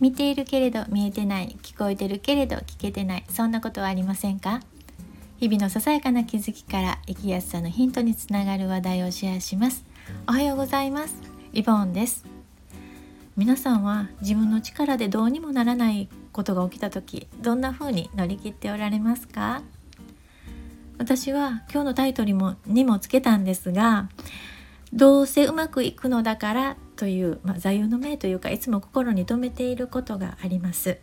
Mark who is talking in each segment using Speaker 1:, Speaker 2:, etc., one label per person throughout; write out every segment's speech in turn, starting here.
Speaker 1: 見ているけれど見えてない聞こえてるけれど聞けてないそんなことはありませんか？日々のささやかな気づきから生きやすさのヒントにつながる話題をシェアします。おはようございます。イボンです。皆さんは自分の力でどうにもならないことが起きた時どんな風に乗り切っておられますか？私は今日のタイトルもにもつけたんですがどうせうまくいくのだからという、まあ、座右の銘というかいつも心に留めていることがあります。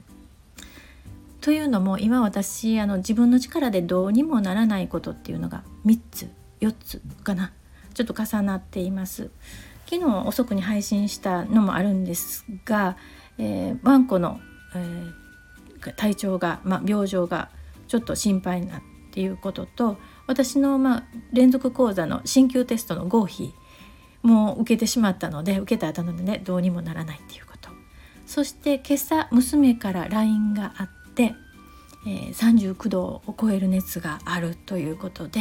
Speaker 1: というのも今私あの自分の力でどうにもならないことっていうのが3つ4つかなちょっと重なっています昨日遅くに配信したのもあるんですが、えー、ワンコの、えー、体調が、まあ、病状がちょっと心配なっていうことと私の、まあ、連続講座の進級テストの合否も受けてしまったので受けた後なので、ね、どうにもならないっていうこと。そして今朝娘から LINE があって、えー、39度を超える熱があるということで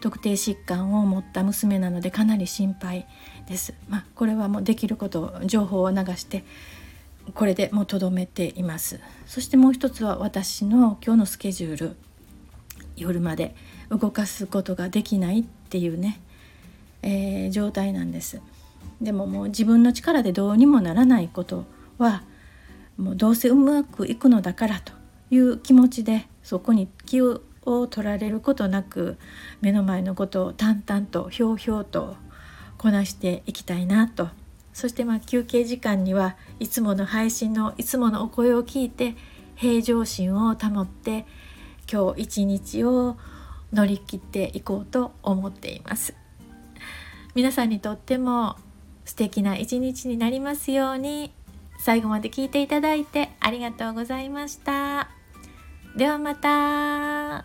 Speaker 1: 特定疾患を持った娘なのでかなり心配です。まあ、これはもうできること情報を流してこれでもうとどめています。そしてもう一つは私の今日のスケジュール夜まで動かすことができないっていうね、えー、状態なんです。でももう自分の力でどうにもならないことはもうどうせうまくいくのだからという気持ちでそこに気を取られることなく目の前のことを淡々とひょうひょうとこなしていきたいなと。そしてまあ休憩時間にはいつもの配信のいつものお声を聞いて平常心を保って今日一日を乗り切っていこうと思っています。皆さんにとっても素敵な一日になりますように。最後まで聞いていただいてありがとうございました。ではまた。